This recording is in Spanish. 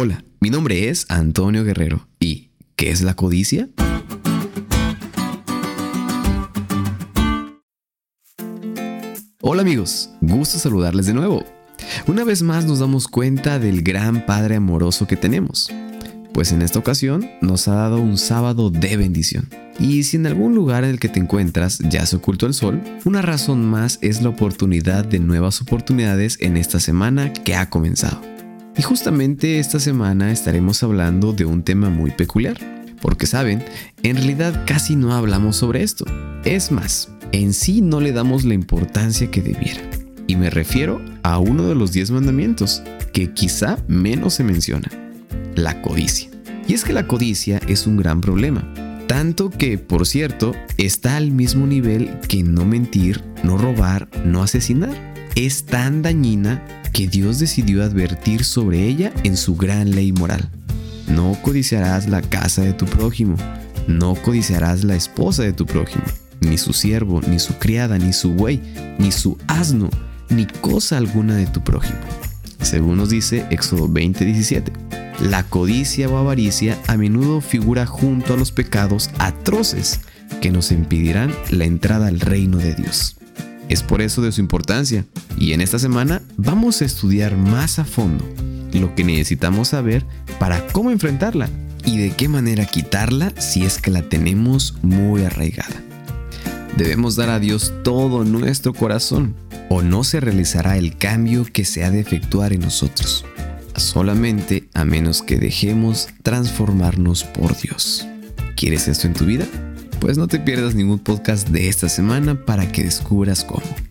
Hola, mi nombre es Antonio Guerrero y ¿qué es la codicia? Hola amigos, gusto saludarles de nuevo. Una vez más nos damos cuenta del gran Padre amoroso que tenemos, pues en esta ocasión nos ha dado un sábado de bendición. Y si en algún lugar en el que te encuentras ya se ocultó el sol, una razón más es la oportunidad de nuevas oportunidades en esta semana que ha comenzado. Y justamente esta semana estaremos hablando de un tema muy peculiar, porque saben, en realidad casi no hablamos sobre esto. Es más, en sí no le damos la importancia que debiera. Y me refiero a uno de los diez mandamientos, que quizá menos se menciona, la codicia. Y es que la codicia es un gran problema, tanto que, por cierto, está al mismo nivel que no mentir, no robar, no asesinar. Es tan dañina que Dios decidió advertir sobre ella en su gran ley moral. No codiciarás la casa de tu prójimo, no codiciarás la esposa de tu prójimo, ni su siervo, ni su criada, ni su buey, ni su asno, ni cosa alguna de tu prójimo. Según nos dice Éxodo 20:17. La codicia o avaricia a menudo figura junto a los pecados atroces que nos impedirán la entrada al reino de Dios. Es por eso de su importancia. Y en esta semana vamos a estudiar más a fondo lo que necesitamos saber para cómo enfrentarla y de qué manera quitarla si es que la tenemos muy arraigada. Debemos dar a Dios todo nuestro corazón o no se realizará el cambio que se ha de efectuar en nosotros, solamente a menos que dejemos transformarnos por Dios. ¿Quieres esto en tu vida? Pues no te pierdas ningún podcast de esta semana para que descubras cómo.